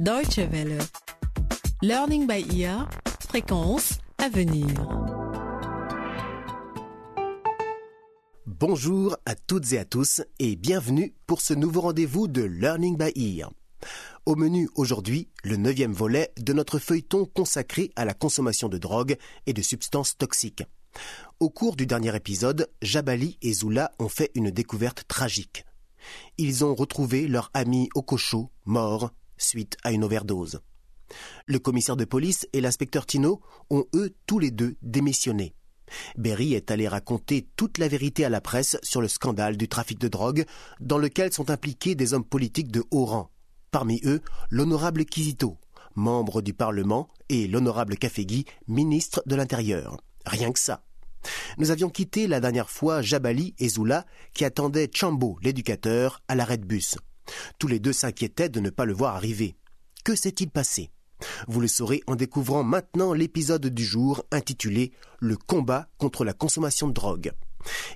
Deutsche Welle. Learning by ear. Fréquence à venir. Bonjour à toutes et à tous et bienvenue pour ce nouveau rendez-vous de Learning by Ear. Au menu aujourd'hui, le neuvième volet de notre feuilleton consacré à la consommation de drogue et de substances toxiques. Au cours du dernier épisode, Jabali et Zula ont fait une découverte tragique. Ils ont retrouvé leur ami Okosho mort suite à une overdose. Le commissaire de police et l'inspecteur Tino ont eux tous les deux démissionné. Berry est allé raconter toute la vérité à la presse sur le scandale du trafic de drogue dans lequel sont impliqués des hommes politiques de haut rang. Parmi eux, l'honorable Kizito, membre du Parlement, et l'honorable Kafegui, ministre de l'Intérieur. Rien que ça. Nous avions quitté la dernière fois Jabali et Zula qui attendaient Chambo, l'éducateur, à l'arrêt de bus. Tous les deux s'inquiétaient de ne pas le voir arriver. Que s'est-il passé? Vous le saurez en découvrant maintenant l'épisode du jour intitulé Le combat contre la consommation de drogue.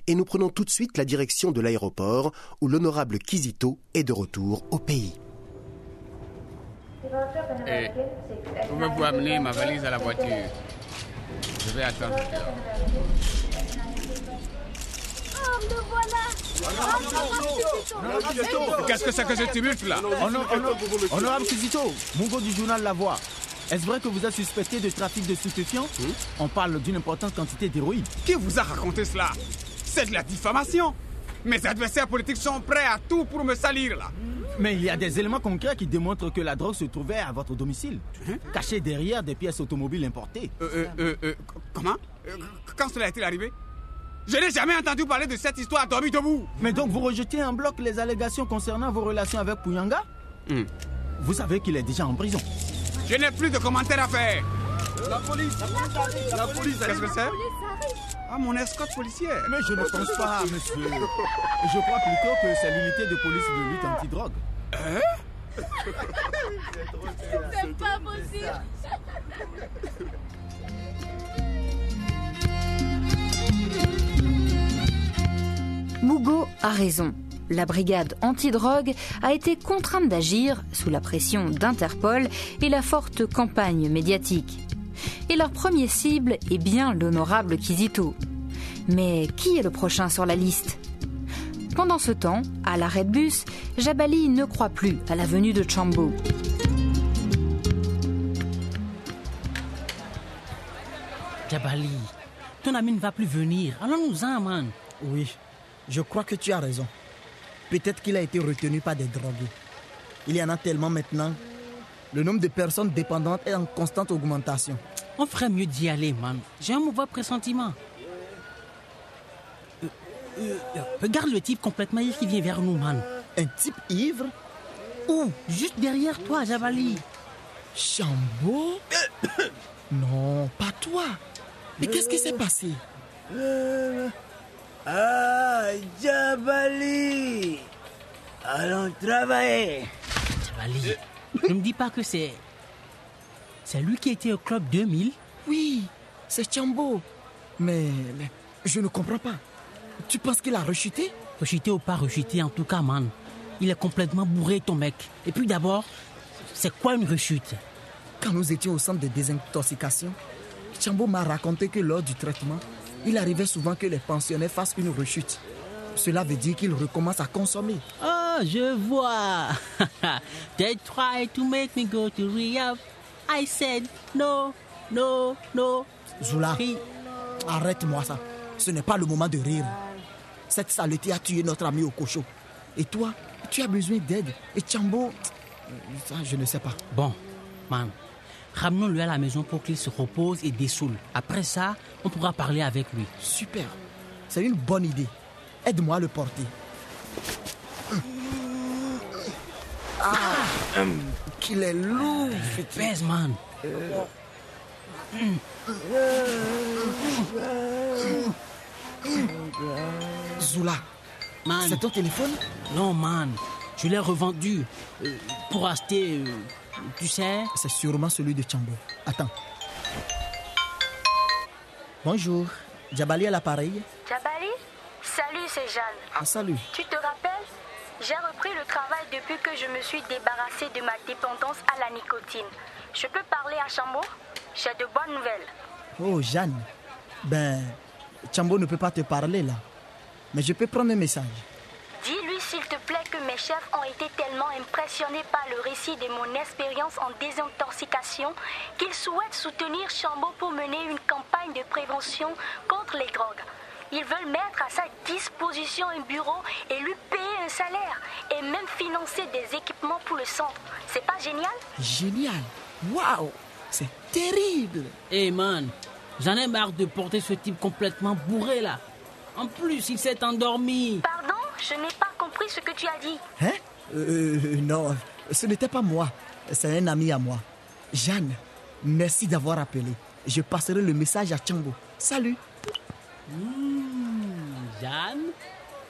Et nous prenons tout de suite la direction de l'aéroport où l'honorable Kizito est de retour au pays. Eh, Pouvez-vous amener ma valise à la voiture? Je vais attendre. Oh, le voilà Qu'est-ce que c'est que ce tumulte là? Honor- honor- Honorable Kizito, Mungo du journal La Voix. Est-ce vrai que vous êtes suspecté de trafic de stupéfiants? On parle d'une importante quantité d'héroïne. Qui vous a raconté cela? C'est de la diffamation. Mes adversaires politiques sont prêts à tout pour me salir là. Mais il y a des éléments concrets qui démontrent que la drogue se trouvait à votre domicile, cachée derrière des pièces automobiles importées. euh, euh, euh, euh, Comment? Euh, Quand cela est-il arrivé? Je n'ai jamais entendu parler de cette histoire dormi debout Mais donc vous rejetez en bloc les allégations concernant vos relations avec Puyanga Hmm. Vous savez qu'il est déjà en prison. Je n'ai plus de commentaires à faire La police La police Qu'est-ce que c'est Ah, mon escorte policière Mais je ne pense pas, monsieur. Je crois plutôt que c'est l'unité de police de lutte anti-drogue. C'est pas possible Mugo a raison. La brigade antidrogue a été contrainte d'agir sous la pression d'Interpol et la forte campagne médiatique. Et leur premier cible est bien l'honorable Kizito. Mais qui est le prochain sur la liste? Pendant ce temps, à l'arrêt de bus, Jabali ne croit plus à la venue de Chambo. Jabali, ton ami ne va plus venir. Allons-nous-en, man. Oui, je crois que tu as raison. Peut-être qu'il a été retenu par des drogués. Il y en a tellement maintenant. Le nombre de personnes dépendantes est en constante augmentation. On ferait mieux d'y aller, man. J'ai un mauvais pressentiment. Euh, euh, euh, regarde le type complètement ivre qui vient vers nous, man. Un type ivre? Où Juste derrière toi, Jabali. Chambo Non, pas toi. Mais qu'est-ce qui s'est passé? Ah, Jabali Allons travailler Jabali, ne me dis pas que c'est... C'est lui qui était au club 2000 Oui, c'est Chambo. Mais, mais je ne comprends pas. Tu penses qu'il a rechuté? Rechuté ou pas rechuté, en tout cas, man. Il est complètement bourré, ton mec. Et puis d'abord, c'est quoi une rechute? Quand nous étions au centre de désintoxication, Chambo m'a raconté que lors du traitement, il arrivait souvent que les pensionnaires fassent une rechute. Cela veut dire qu'ils recommencent à consommer. Oh, je vois. They tried to make me go to rehab. I said no, no, no. Zula, Puis, arrête-moi ça. Ce n'est pas le moment de rire. Cette saleté a tué notre ami Okocho. Et toi, tu as besoin d'aide. Et Chambo, ça, je ne sais pas. Bon, man, ramenons-le à la maison pour qu'il se repose et dessoule. Après ça, on pourra parler avec lui. Super. C'est une bonne idée. Aide-moi à le porter. Ah, hum, qu'il est lourd. Pèse, man. Zula, Man, c'est ton téléphone? Non, man. Je l'ai revendu euh, pour acheter, euh, tu sais. C'est sûrement celui de Chambo. Attends. Bonjour. Jabali à l'appareil. Jabali Salut, c'est Jeanne. Ah, salut. Tu te rappelles J'ai repris le travail depuis que je me suis débarrassée de ma dépendance à la nicotine. Je peux parler à Chambo? J'ai de bonnes nouvelles. Oh, Jeanne. Ben, Chambo ne peut pas te parler là. Mais je peux prendre un message. Dis-lui s'il te plaît que mes chefs ont été tellement impressionnés par le récit de mon expérience en désintoxication qu'ils souhaitent soutenir Chambo pour mener une campagne de prévention contre les drogues. Ils veulent mettre à sa disposition un bureau et lui payer un salaire et même financer des équipements pour le centre. C'est pas génial? Génial. Waouh. C'est terrible. Hey man, j'en ai marre de porter ce type complètement bourré là. En plus, il s'est endormi. Pardon? Je n'ai pas compris ce que tu as dit. Hein? Euh, Non, ce n'était pas moi. C'est un ami à moi. Jeanne, merci d'avoir appelé. Je passerai le message à Chambo. Salut. Mmh, Jeanne?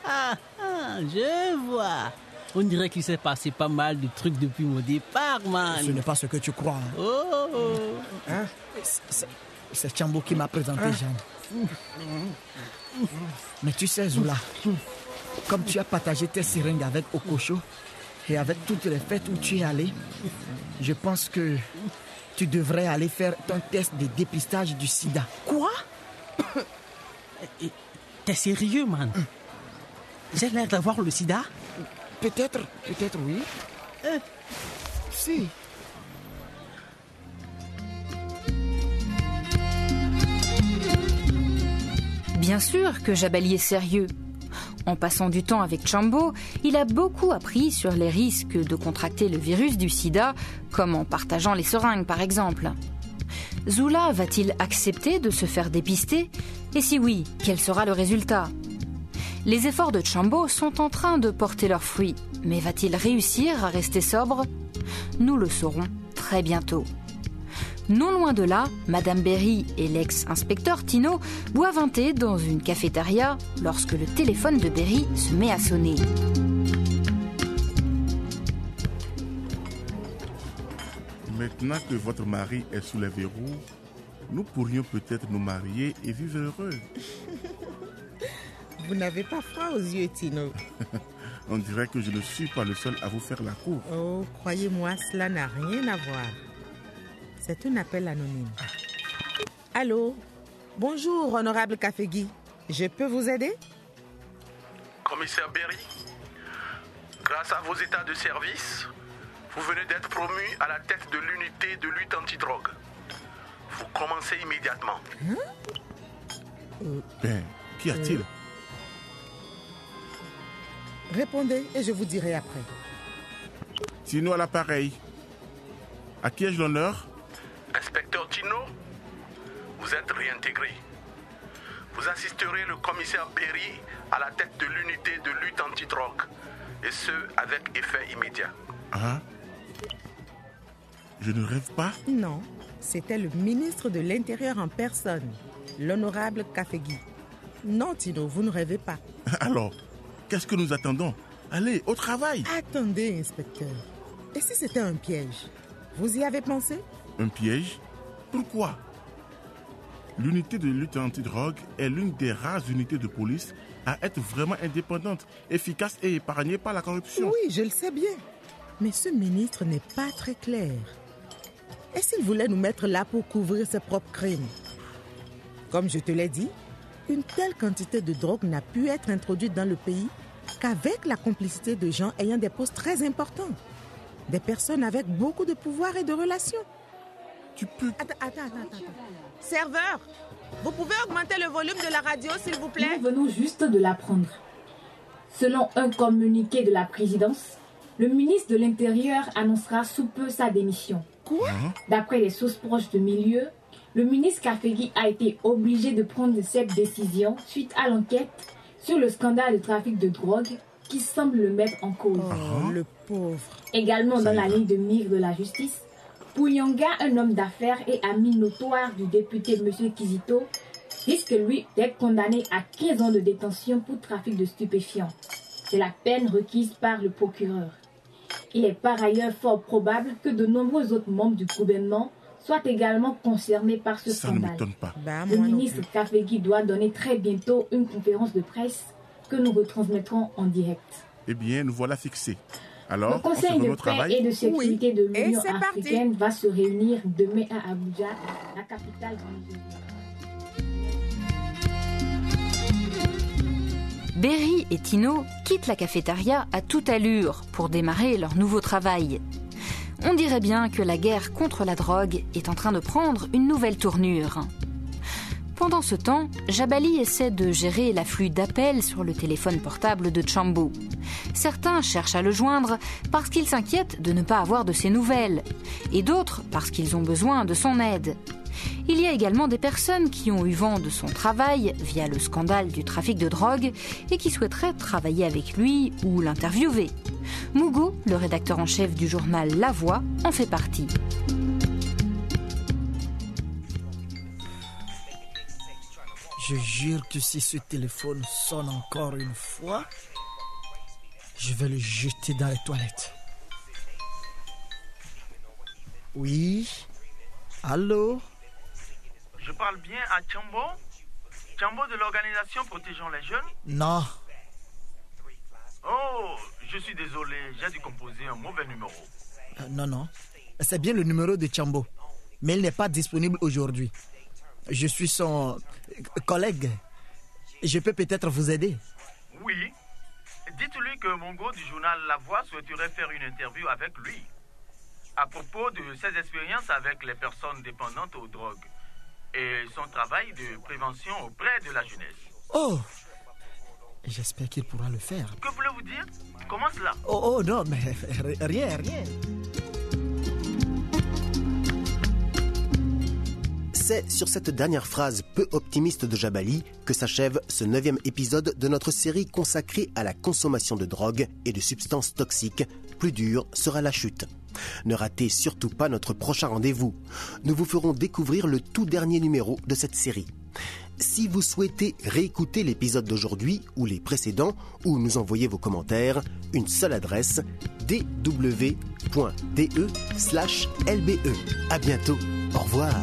Ah, ah, je vois. On dirait qu'il s'est passé pas mal de trucs depuis mon départ, man. Ce n'est pas ce que tu crois. hein. Oh, oh. Hein? C'est- C'est Chambo qui m'a présenté Jeanne. Mais tu sais, Zoula, comme tu as partagé tes seringues avec Okocho et avec toutes les fêtes où tu es allé, je pense que tu devrais aller faire ton test de dépistage du sida. Quoi? T'es sérieux, man? J'ai l'air d'avoir le sida Peut-être, peut-être oui. Si. Bien sûr que Jabali est sérieux. En passant du temps avec Chambo, il a beaucoup appris sur les risques de contracter le virus du sida, comme en partageant les seringues par exemple. Zula va-t-il accepter de se faire dépister? Et si oui, quel sera le résultat? Les efforts de Chambo sont en train de porter leurs fruits, mais va-t-il réussir à rester sobre? Nous le saurons très bientôt. Non loin de là, Madame Berry et l'ex-inspecteur Tino boivent un thé dans une cafétéria lorsque le téléphone de Berry se met à sonner. Maintenant que votre mari est sous les verrous, nous pourrions peut-être nous marier et vivre heureux. Vous n'avez pas froid aux yeux, Tino. On dirait que je ne suis pas le seul à vous faire la cour. Oh, croyez-moi, cela n'a rien à voir. C'est un appel anonyme. Allô? Bonjour, honorable Cafégui. Je peux vous aider? Commissaire Berry, grâce à vos états de service, vous venez d'être promu à la tête de l'unité de lutte antidrogue. Vous commencez immédiatement. Ben, qu'y a-t-il? Répondez et je vous dirai après. Tino à l'appareil. À qui ai-je l'honneur? Vous êtes réintégré. Vous assisterez le commissaire Berry à la tête de l'unité de lutte antidrogue, et ce, avec effet immédiat. Hein? Je ne rêve pas? Non, c'était le ministre de l'Intérieur en personne, l'honorable Cafégui. Non, Tino, vous ne rêvez pas. Alors, qu'est-ce que nous attendons? Allez, au travail Attendez, inspecteur. Et si c'était un piège? Vous y avez pensé? Un piège? Pourquoi? L'unité de lutte antidrogue est l'une des rares unités de police à être vraiment indépendante, efficace et épargnée par la corruption. Oui, je le sais bien. Mais ce ministre n'est pas très clair. Et s'il voulait nous mettre là pour couvrir ses propres crimes? Comme je te l'ai dit, une telle quantité de drogue n'a pu être introduite dans le pays qu'avec la complicité de gens ayant des postes très importants. Des personnes avec beaucoup de pouvoir et de relations. Tu peux... Attends, attends, attends, attends. Serveur, vous pouvez augmenter le volume de la radio, s'il vous plaît? Nous venons juste de l'apprendre. Selon un communiqué de la présidence, le ministre de l'Intérieur annoncera sous peu sa démission. Quoi? D'après les sources proches de milieu, le ministre Kafegi a été obligé de prendre cette décision suite à l'enquête sur le scandale de trafic de drogue qui semble le mettre en cause. Oh, le pauvre. Également dans la ligne de mire de la justice, Pouyanga, un homme d'affaires et ami notoire du député M. Kizito, risque lui d'être condamné à 15 ans de détention pour trafic de stupéfiants. C'est la peine requise par le procureur. Il est par ailleurs fort probable que de nombreux autres membres du gouvernement soient également concernés par ce Ça ne scandale. m'étonne pas. Bah, Le ministre. Kafegi doit donner très bientôt une conférence de presse que nous retransmettrons en direct. Eh bien, nous voilà fixés. Le Alors, on se Conseil de au paix travail. et de sécurité de l'Union parti. africaine va se réunir demain à Abuja, la capitale du Nigeria. Berry et Tino quittent la cafétéria à toute allure pour démarrer leur nouveau travail. On dirait bien que la guerre contre la drogue est en train de prendre une nouvelle tournure. Pendant ce temps, Jabali essaie de gérer l'afflux d'appels sur le téléphone portable de Chambo. Certains cherchent à le joindre parce qu'ils s'inquiètent de ne pas avoir de ses nouvelles, et d'autres parce qu'ils ont besoin de son aide. Il y a également des personnes qui ont eu vent de son travail via le scandale du trafic de drogue et qui souhaiteraient travailler avec lui ou l'interviewer. Mugo, le rédacteur en chef du journal La Voix, en fait partie. Je jure que si ce téléphone sonne encore une fois, je vais le jeter dans les toilettes. Oui Allô? Je parle bien à Chambo Chambo de l'organisation Protégeons les jeunes Non. Oh, je suis désolé, j'ai dû composer un mauvais numéro. Euh, non, non. C'est bien le numéro de Chambo. Mais il n'est pas disponible aujourd'hui. Je suis son collègue. Je peux peut-être vous aider. Oui. Dites-lui que Mongo du journal La Voix souhaiterait faire une interview avec lui à propos de ses expériences avec les personnes dépendantes aux drogues et son travail de prévention auprès de la jeunesse. Oh J'espère qu'il pourra le faire. Que voulez-vous dire? Comment cela? Oh, oh non, mais rien, rien. C'est sur cette dernière phrase peu optimiste de Jabali que s'achève ce neuvième épisode de notre série consacrée à la consommation de drogue et de substances toxiques. Plus dure sera la chute. Ne ratez surtout pas notre prochain rendez-vous. Nous vous ferons découvrir le tout dernier numéro de cette série. Si vous souhaitez réécouter l'épisode d'aujourd'hui ou les précédents ou nous envoyer vos commentaires, une seule adresse dw.de/lbe. À bientôt. Au revoir.